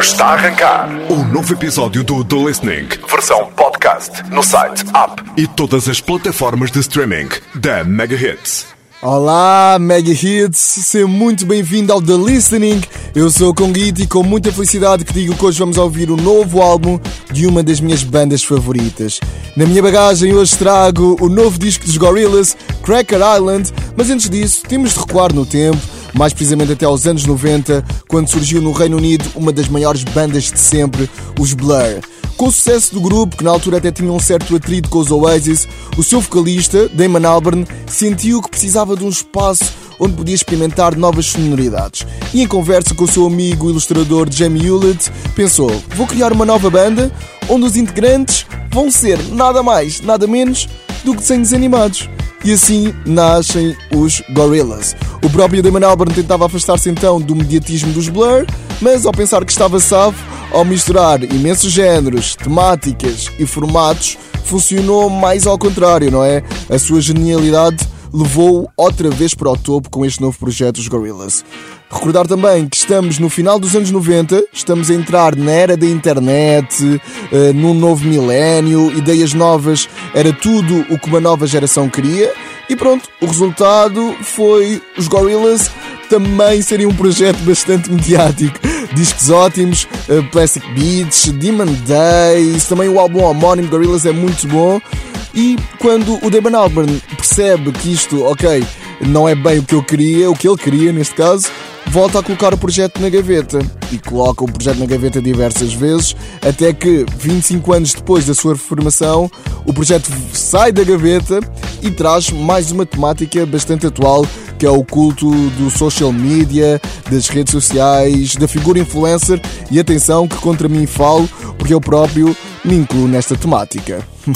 Está a arrancar o novo episódio do The Listening, versão podcast, no site, app e todas as plataformas de streaming da Mega Hits. Olá, Mega Hits, seja muito bem-vindo ao The Listening. Eu sou o Conguito e com muita felicidade que digo que hoje vamos ouvir o novo álbum de uma das minhas bandas favoritas. Na minha bagagem hoje trago o novo disco dos Gorillaz, Cracker Island, mas antes disso temos de recuar no tempo mais precisamente até aos anos 90, quando surgiu no Reino Unido uma das maiores bandas de sempre, os Blur. Com o sucesso do grupo, que na altura até tinha um certo atrito com os Oasis, o seu vocalista, Damon Albarn, sentiu que precisava de um espaço onde podia experimentar novas sonoridades. E em conversa com o seu amigo e ilustrador Jamie Hewlett, pensou: vou criar uma nova banda onde os integrantes vão ser nada mais, nada menos do que desenhos animados. E assim nascem os Gorillaz. O próprio Damon Albarn tentava afastar-se então do mediatismo dos Blur, mas ao pensar que estava safo, ao misturar imensos géneros, temáticas e formatos, funcionou mais ao contrário, não é? A sua genialidade levou-o outra vez para o topo com este novo projeto dos Gorillaz. Recordar também que estamos no final dos anos 90, estamos a entrar na era da internet, uh, num novo milénio, ideias novas, era tudo o que uma nova geração queria. E pronto, o resultado foi os Gorillaz também serem um projeto bastante mediático. Discos ótimos, uh, Plastic Beach, Demon Days, também o álbum homónimo Gorillaz é muito bom. E quando o Damon Albarn percebe que isto, ok, não é bem o que eu queria, o que ele queria neste caso, volta a colocar o projeto na gaveta. E coloca o projeto na gaveta diversas vezes, até que 25 anos depois da sua formação, o projeto sai da gaveta e traz mais uma temática bastante atual, que é o culto do social media, das redes sociais, da figura influencer e atenção que contra mim falo, porque eu próprio me incluo nesta temática.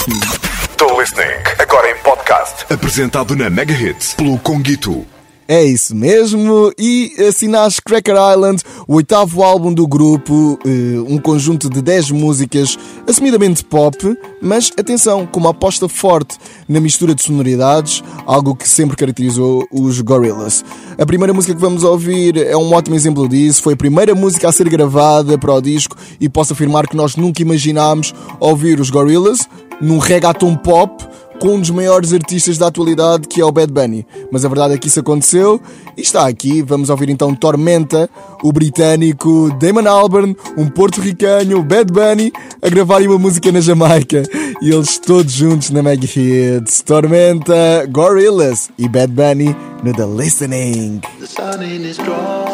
The Listening, agora em podcast. Apresentado na Mega Hits pelo Conguito. É isso mesmo, e nasce Cracker Island, o oitavo álbum do grupo, eh, um conjunto de 10 músicas assumidamente pop, mas atenção, com uma aposta forte na mistura de sonoridades, algo que sempre caracterizou os Gorillaz. A primeira música que vamos ouvir é um ótimo exemplo disso, foi a primeira música a ser gravada para o disco e posso afirmar que nós nunca imaginámos ouvir os Gorillaz num reggaeton pop com um dos maiores artistas da atualidade, que é o Bad Bunny. Mas a verdade é que isso aconteceu e está aqui. Vamos ouvir então Tormenta, o britânico Damon Albarn, um porto-ricano, Bad Bunny, a gravarem uma música na Jamaica. E eles todos juntos na Mega Hits. Tormenta, Gorillaz e Bad Bunny no The Listening. The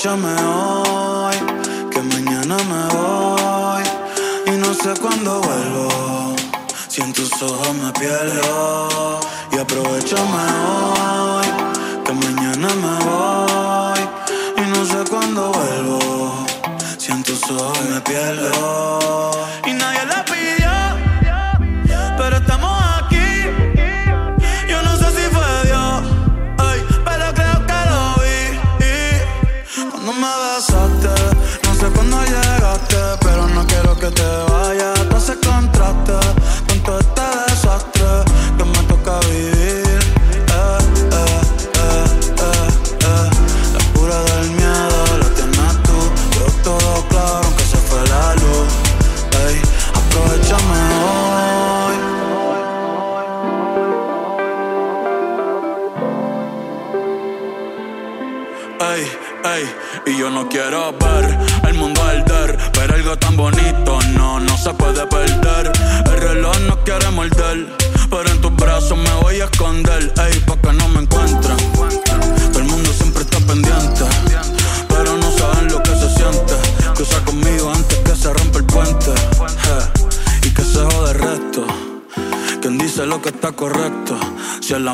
aprovechame hoy, que mañana me voy y no sé cuándo vuelvo. Si en tus ojos me pierdo y aprovechame hoy, que mañana me voy y no sé cuándo vuelvo. Si en tus ojos me pierdo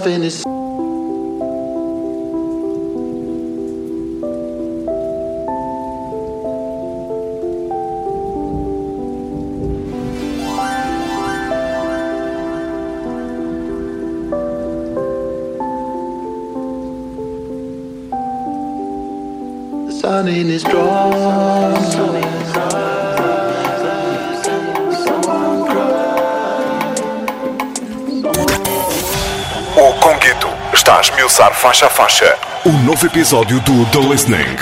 Nothing is. The sun in his O a esmiuçar faixa a faixa. O novo episódio do The Listening.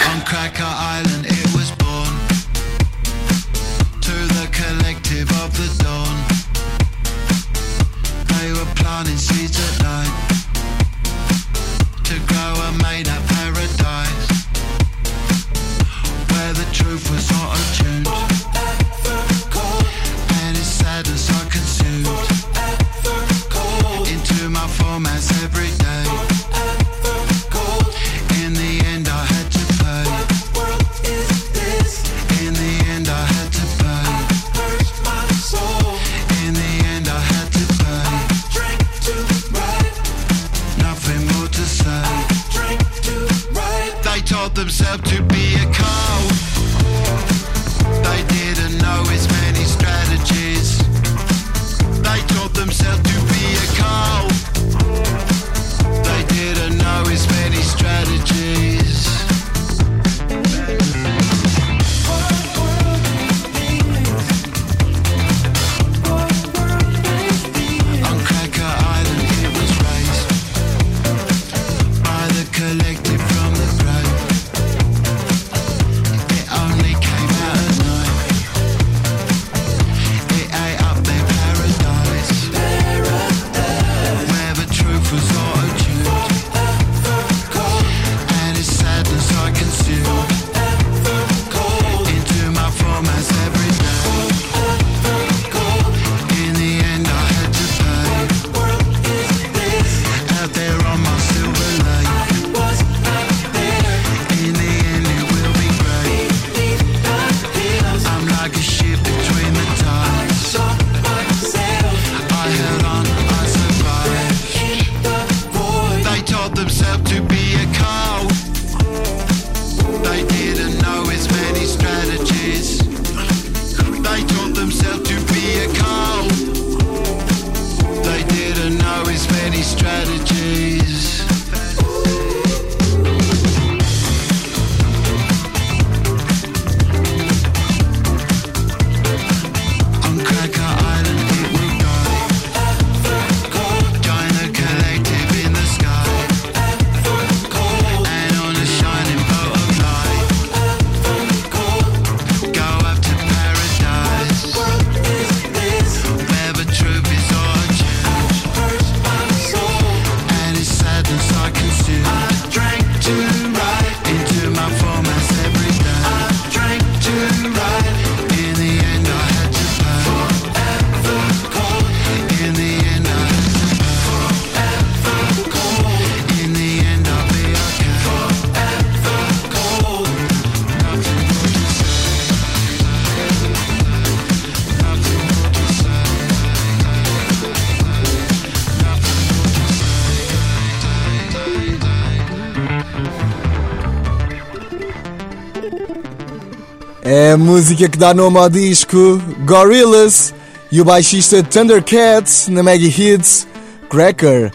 É a música que dá nome ao disco Gorillaz e o baixista Thundercats na Maggie Hits Cracker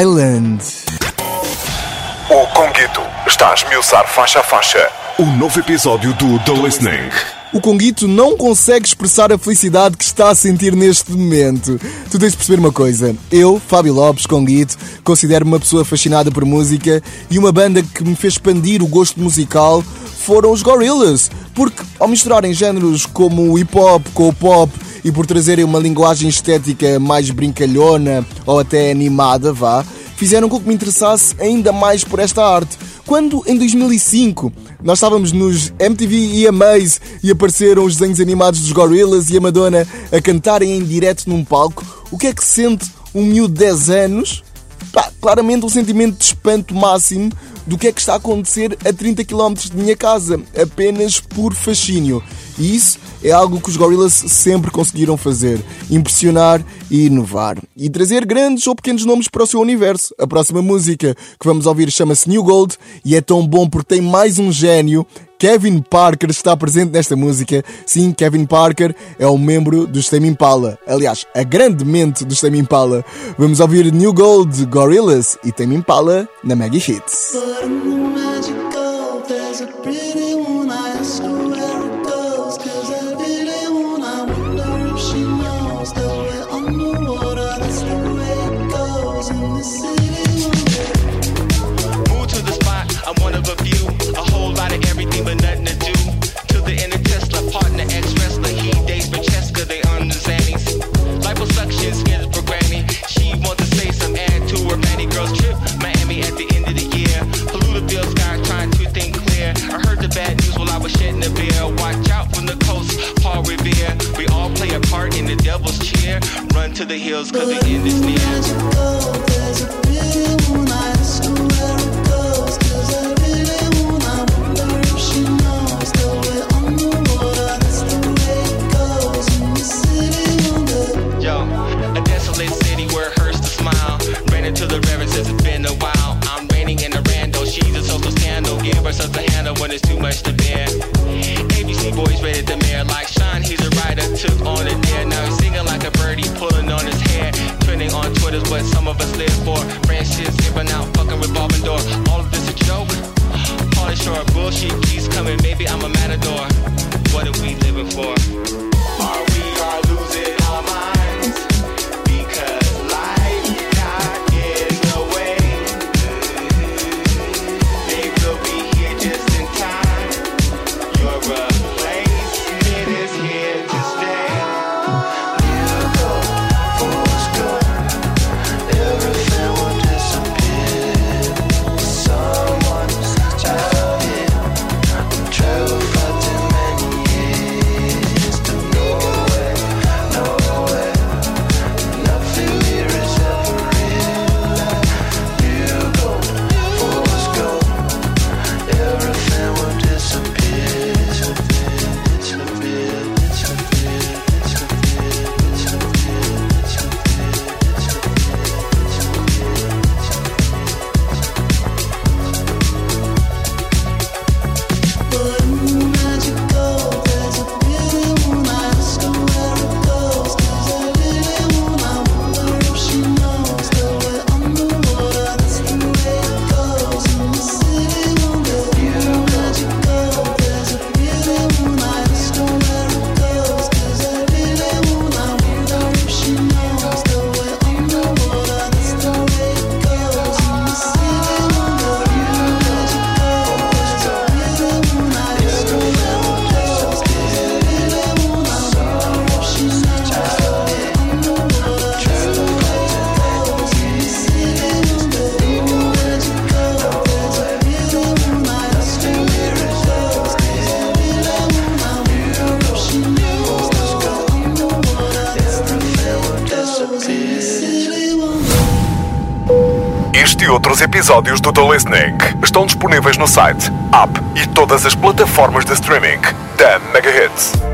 Island. O Conguito está a esmiuçar faixa a faixa. O novo episódio do The Listening. O Conguito não consegue expressar a felicidade que está a sentir neste momento. Tu tens de perceber uma coisa. Eu, Fábio Lopes, Conguito, considero-me uma pessoa fascinada por música e uma banda que me fez expandir o gosto musical foram os Gorillaz. Porque ao misturarem géneros como o hip hop com o pop e por trazerem uma linguagem estética mais brincalhona ou até animada, vá, fizeram com que me interessasse ainda mais por esta arte. Quando em 2005 nós estávamos nos MTV EMAs e apareceram os desenhos animados dos Gorillaz e a Madonna a cantarem em direto num palco, o que é que sente um miúdo de 10 anos? Pá, claramente um sentimento de espanto máximo do que é que está a acontecer a 30 km de minha casa, apenas por fascínio. E isso é algo que os Gorillaz sempre conseguiram fazer: impressionar e inovar. E trazer grandes ou pequenos nomes para o seu universo. A próxima música que vamos ouvir chama-se New Gold e é tão bom porque tem mais um gênio Kevin Parker está presente nesta música. Sim, Kevin Parker é um membro do Stem Impala. Aliás, a grande mente do Stem Impala. Vamos ouvir New Gold, Gorillaz e Stem Impala na Mega Hits. outros episódios do The Listening estão disponíveis no site, app e todas as plataformas de streaming da Megahits.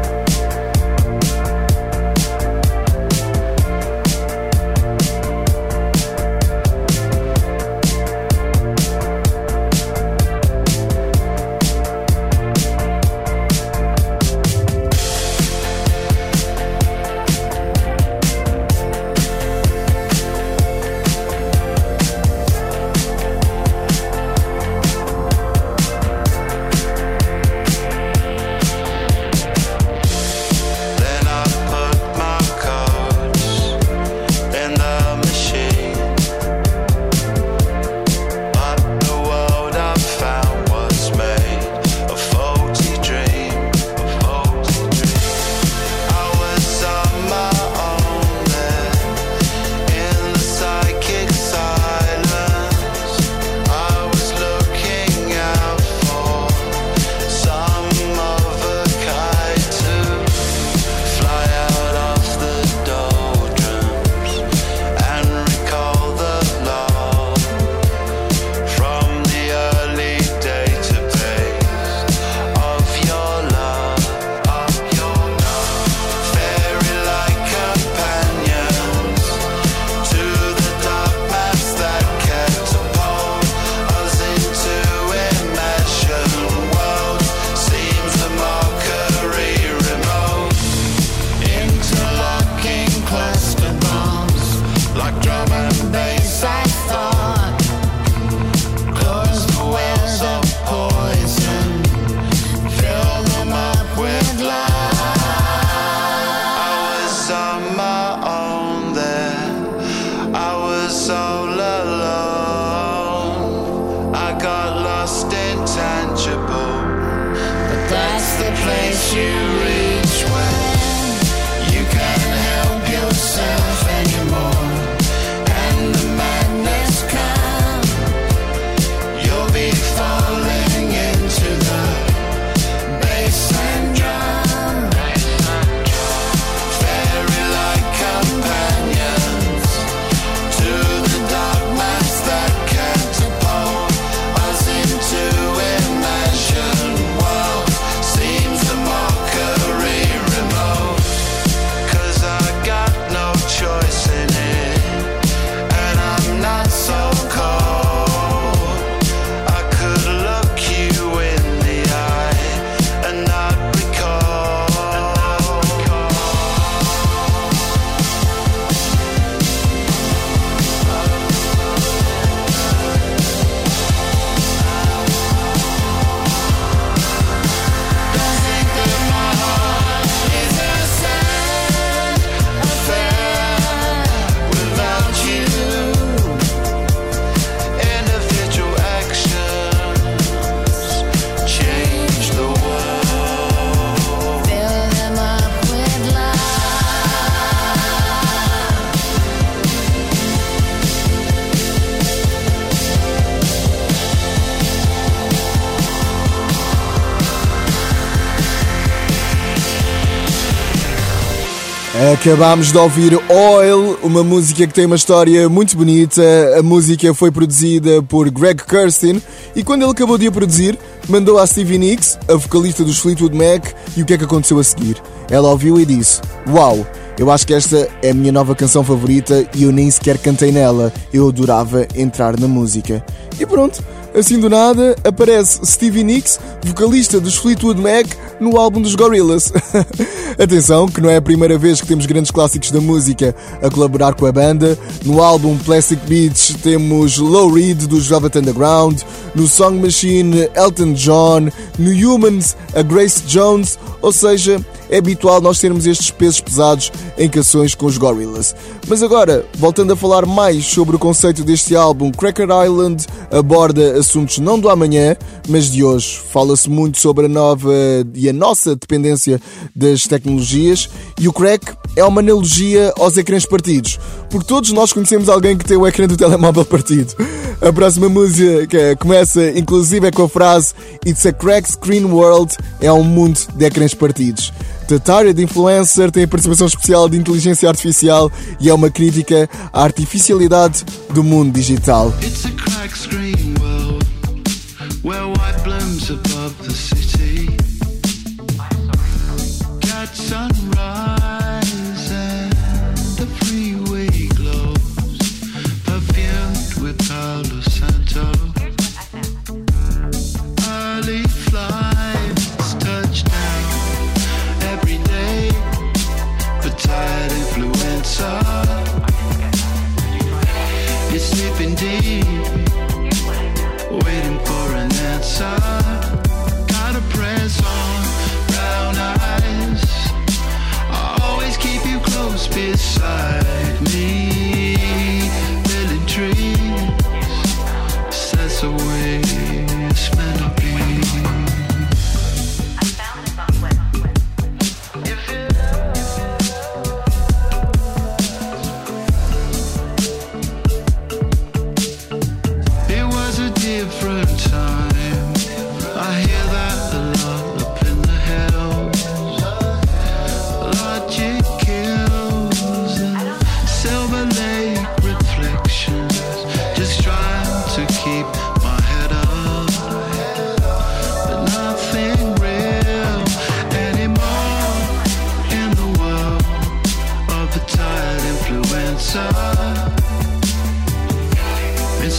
Acabámos de ouvir Oil, uma música que tem uma história muito bonita. A música foi produzida por Greg Kurstin e quando ele acabou de a produzir, mandou à Stevie Nicks, a vocalista dos Fleetwood Mac, e o que é que aconteceu a seguir? Ela ouviu e disse: Uau, eu acho que esta é a minha nova canção favorita e eu nem sequer cantei nela. Eu adorava entrar na música. E pronto, assim do nada aparece Stevie Nicks, vocalista dos Fleetwood Mac, no álbum dos Gorillaz. Atenção, que não é a primeira vez que temos grandes clássicos da música a colaborar com a banda. No álbum Plastic Beach temos Low Reed dos Velvet Underground, no Song Machine Elton John, no Humans a Grace Jones, ou seja, é habitual nós termos estes pesos pesados em canções com os Gorillaz. Mas agora, voltando a falar mais sobre o conceito deste álbum, Cracker Island aborda assuntos não do amanhã, mas de hoje. Fala-se muito sobre a nova e a nossa dependência das tecnologias e o crack é uma analogia aos ecrãs partidos, porque todos nós conhecemos alguém que tem o ecrã do telemóvel partido. A próxima música começa inclusive é com a frase It's a crack screen world, é um mundo de ecrãs partidos. Tataria de Influencer tem a participação especial de inteligência artificial e é uma crítica à artificialidade do mundo digital.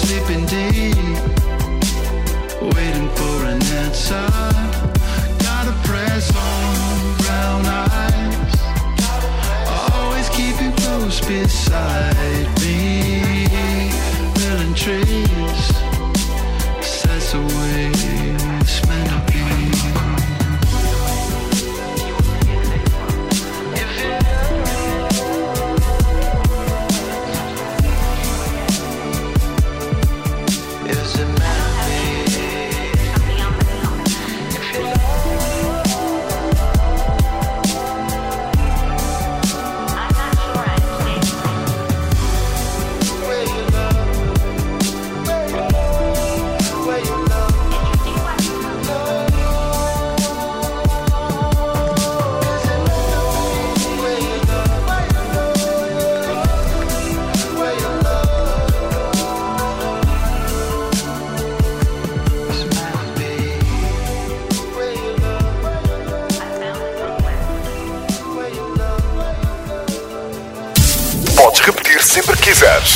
Sleeping deep, waiting for an answer. Gotta press on, brown eyes. Always keep you close beside me. Trees, that's the way meant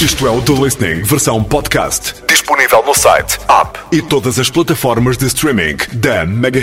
Isto é o The Listening, versão podcast. Disponível no site, app e todas as plataformas de streaming da Mega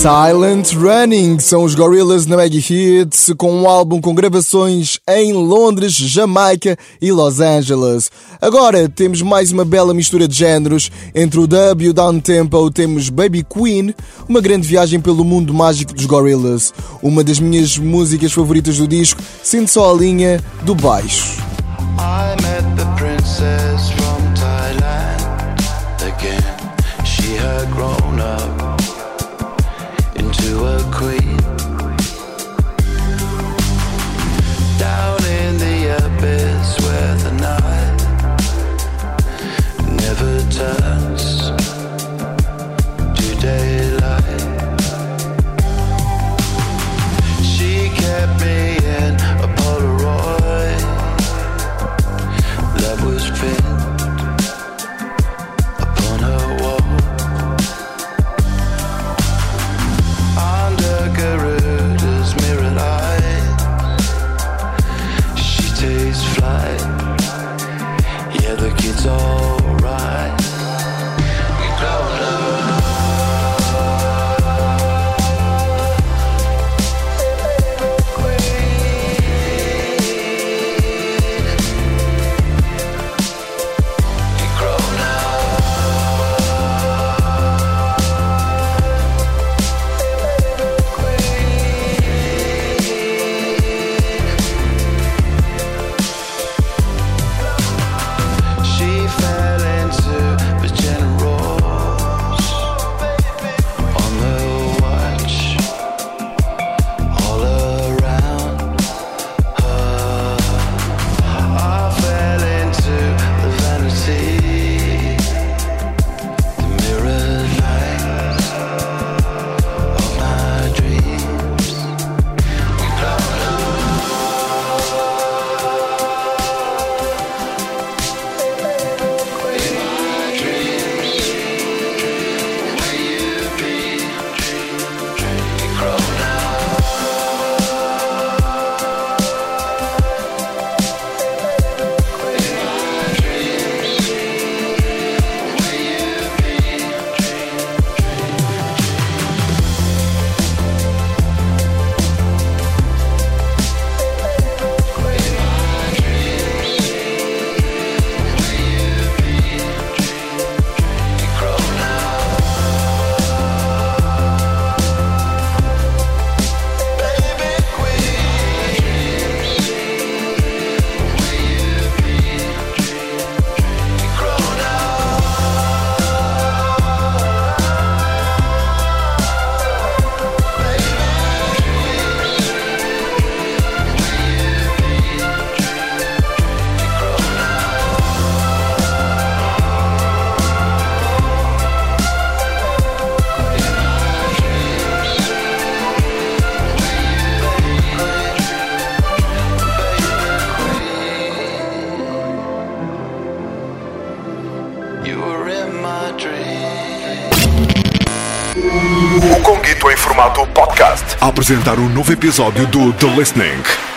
Silent Running são os Gorillas na Mega Hits com um álbum com gravações em Londres, Jamaica e Los Angeles. Agora temos mais uma bela mistura de géneros entre o dub e o down tempo. Temos Baby Queen, uma grande viagem pelo mundo mágico dos Gorillas. uma das minhas músicas favoritas do disco, sendo só a linha do baixo. I met the princess. Apresentar um novo episódio do The Listening.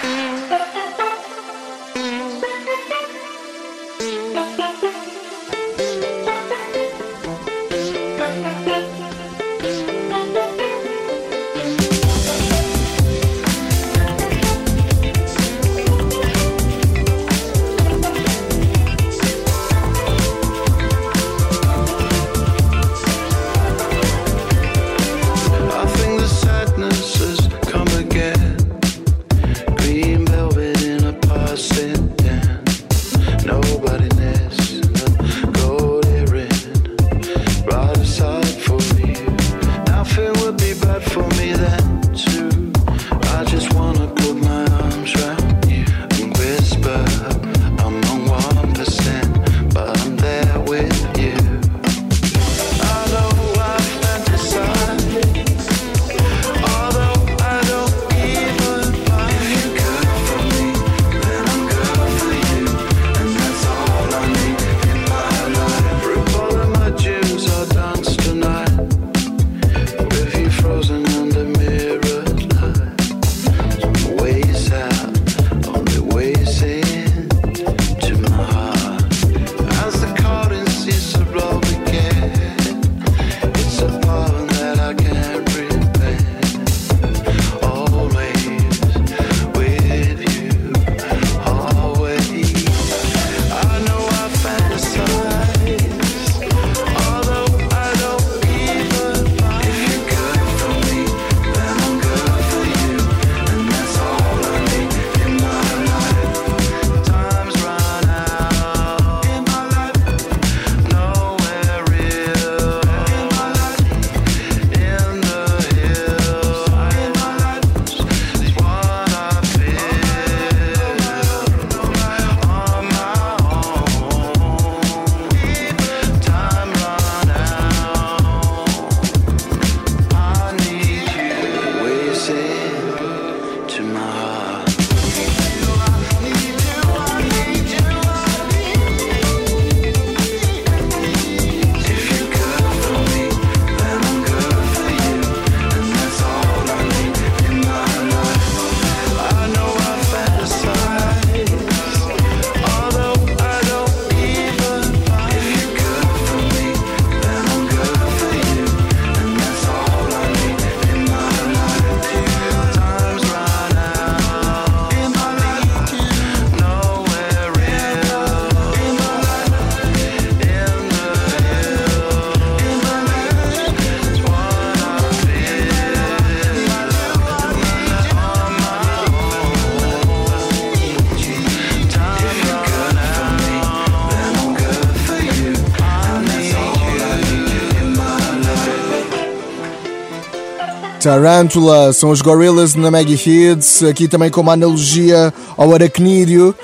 Tarantula são os Gorillaz na Maggie Hits, aqui também com uma analogia ao aracnídeo,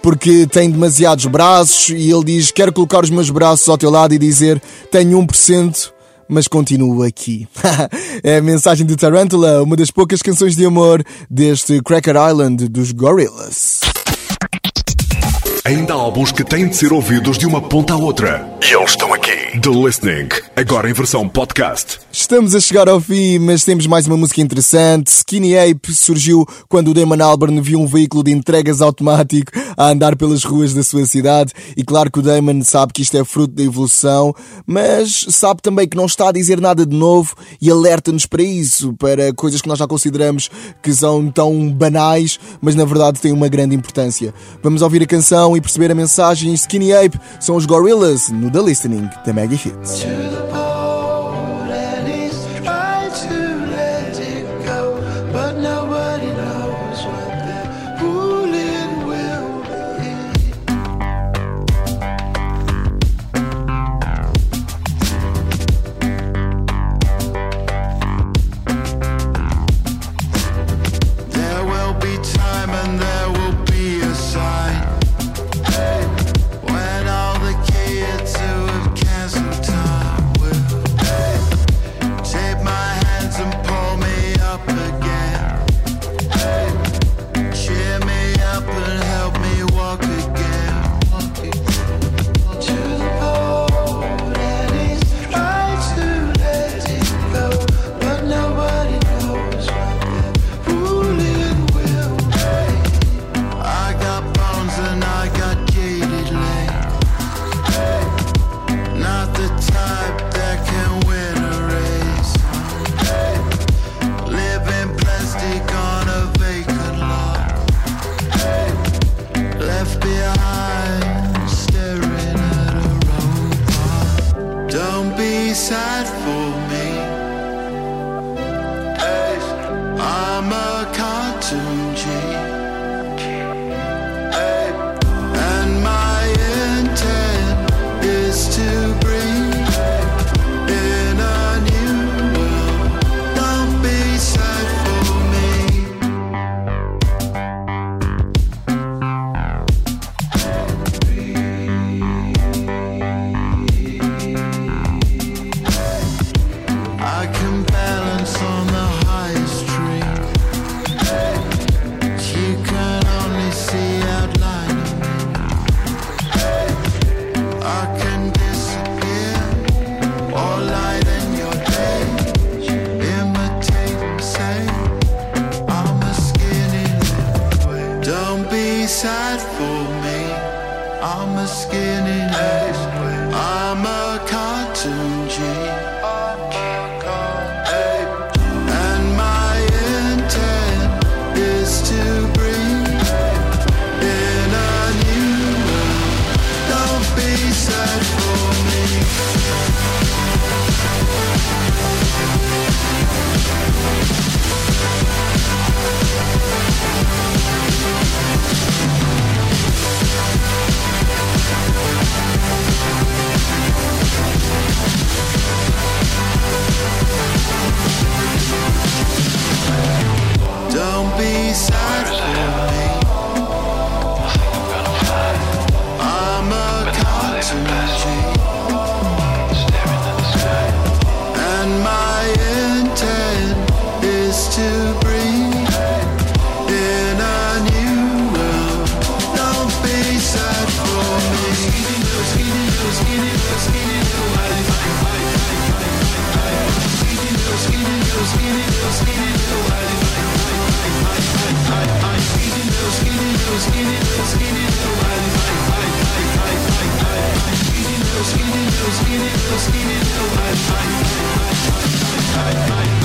porque tem demasiados braços e ele diz: Quero colocar os meus braços ao teu lado e dizer: Tenho 1%. Mas continuo aqui. é a mensagem de Tarantula, uma das poucas canções de amor deste Cracker Island dos Gorillaz. Ainda há álbuns que têm de ser ouvidos de uma ponta à outra. E eles estão aqui. The Listening. Agora em versão podcast. Estamos a chegar ao fim, mas temos mais uma música interessante. Skinny Ape surgiu quando o Damon Albarn viu um veículo de entregas automático a andar pelas ruas da sua cidade. E claro que o Damon sabe que isto é fruto da evolução, mas sabe também que não está a dizer nada de novo e alerta-nos para isso, para coisas que nós já consideramos que são tão banais, mas na verdade têm uma grande importância. Vamos ouvir a canção e perceber a mensagem. Skinny Ape são os Gorillaz no The Listening da Maggie Hits. I, I,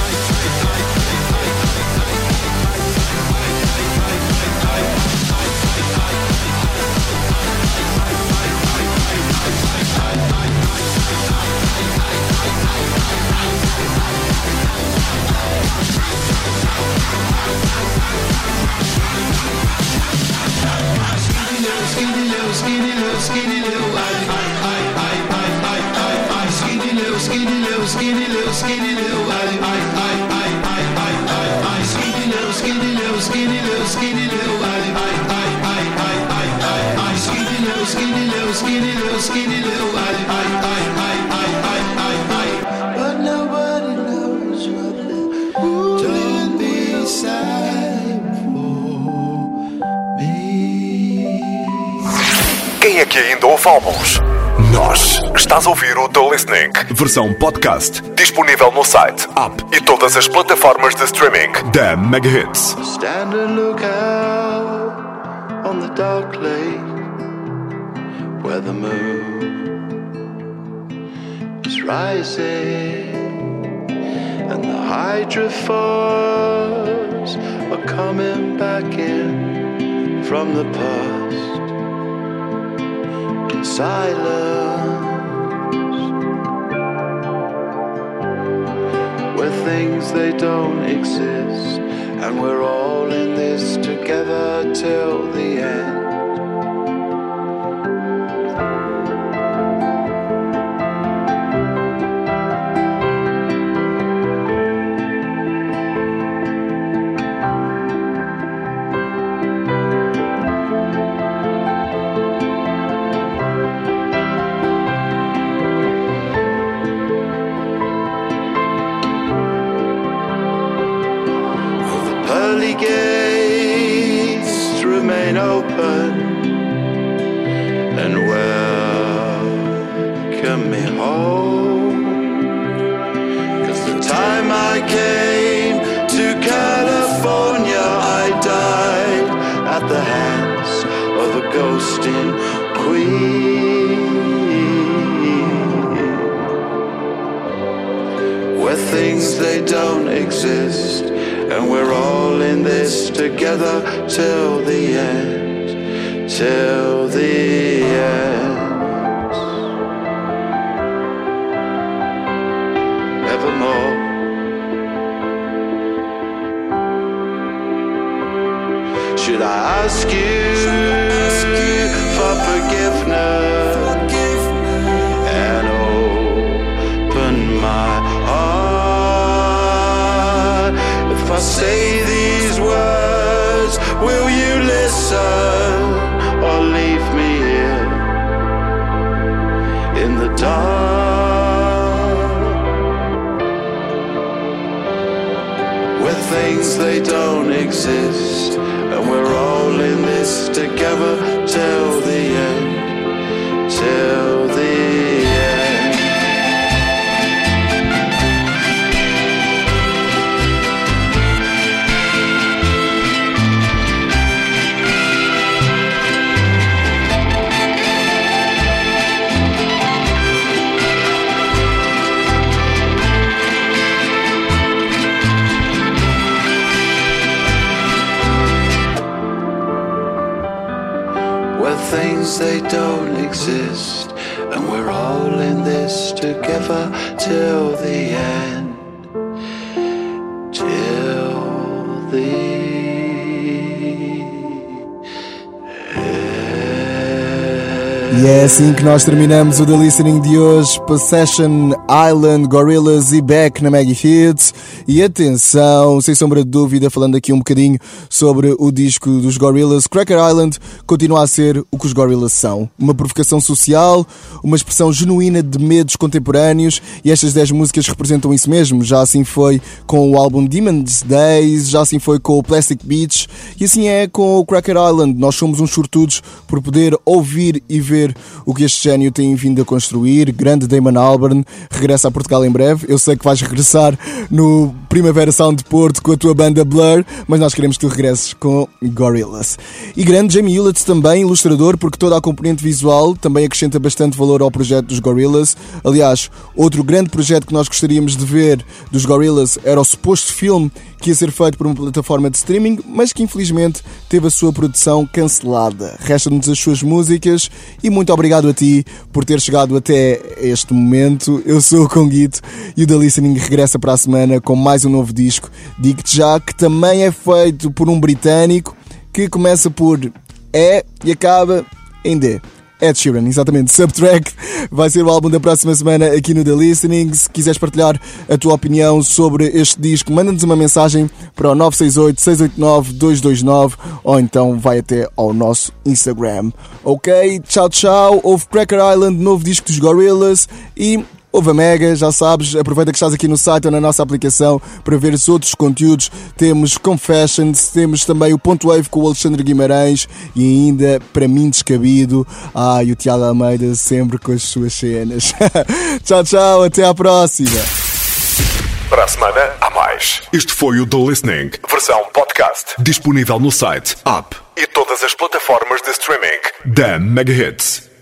skinny little, skinny little, skinny little, I, I, I, I. que ainda álbuns? Nós. Estás a ouvir o The Listening, versão podcast, disponível no site, app e todas as plataformas de streaming da Mega Hits. Stand and look out on the dark lake where the moon is rising and the hydrophores are coming back in from the past silence. Where things they don't exist. And we're all in this together till the end welcome me home. Cause the time I came to California, I died at the hands of a ghosting queen where things they don't exist, and we're all in this together till the end, till the end. Ask you for forgiveness? and open my heart. If I say these words, will you listen or leave me here in the dark? Where things they don't exist, so. Exist, and we're all in this together till the end. Till the E é assim que nós terminamos o The Listening de hoje. Possession, Island, Gorillaz e Beck na Maggie Hits. E atenção, sem sombra de dúvida, falando aqui um bocadinho sobre o disco dos Gorillaz, Cracker Island continua a ser o que os Gorillaz são. Uma provocação social, uma expressão genuína de medos contemporâneos e estas 10 músicas representam isso mesmo. Já assim foi com o álbum Demon's Days, já assim foi com o Plastic Beach e assim é com o Cracker Island. Nós somos uns sortudos por poder ouvir e ver o que este gênio tem vindo a construir. Grande Damon Albarn regressa a Portugal em breve. Eu sei que vais regressar no Primavera Sound de Porto com a tua banda Blur, mas nós queremos que tu regresses com Gorillaz. E grande Jamie Hewlett também, ilustrador, porque toda a componente visual também acrescenta bastante valor ao projeto dos Gorillaz. Aliás, outro grande projeto que nós gostaríamos de ver dos Gorillaz era o suposto filme que ia ser feito por uma plataforma de streaming, mas que infelizmente teve a sua produção cancelada. Restam-nos as suas músicas e muito obrigado a ti por ter chegado até este momento. Eu sou o Conguito e o The Listening regressa para a semana com mais um novo disco. Digo-te já que também é feito por um britânico que começa por E e acaba em D. Ed Sheeran, exatamente. Subtrack vai ser o álbum da próxima semana aqui no The Listening. Se quiseres partilhar a tua opinião sobre este disco, manda-nos uma mensagem para o 968-689-229 ou então vai até ao nosso Instagram. Ok? Tchau, tchau. Houve Cracker Island, novo disco dos Gorillaz e Ouve a Mega, já sabes, aproveita que estás aqui no site ou na nossa aplicação para ver os outros conteúdos. Temos Confessions, temos também o Ponto Wave com o Alexandre Guimarães e ainda, para mim descabido, ai, o Tiago Almeida sempre com as suas cenas. tchau, tchau, até à próxima. Para a semana, há mais. Este foi o The Listening, versão podcast. Disponível no site, app e todas as plataformas de streaming da Mega Hits.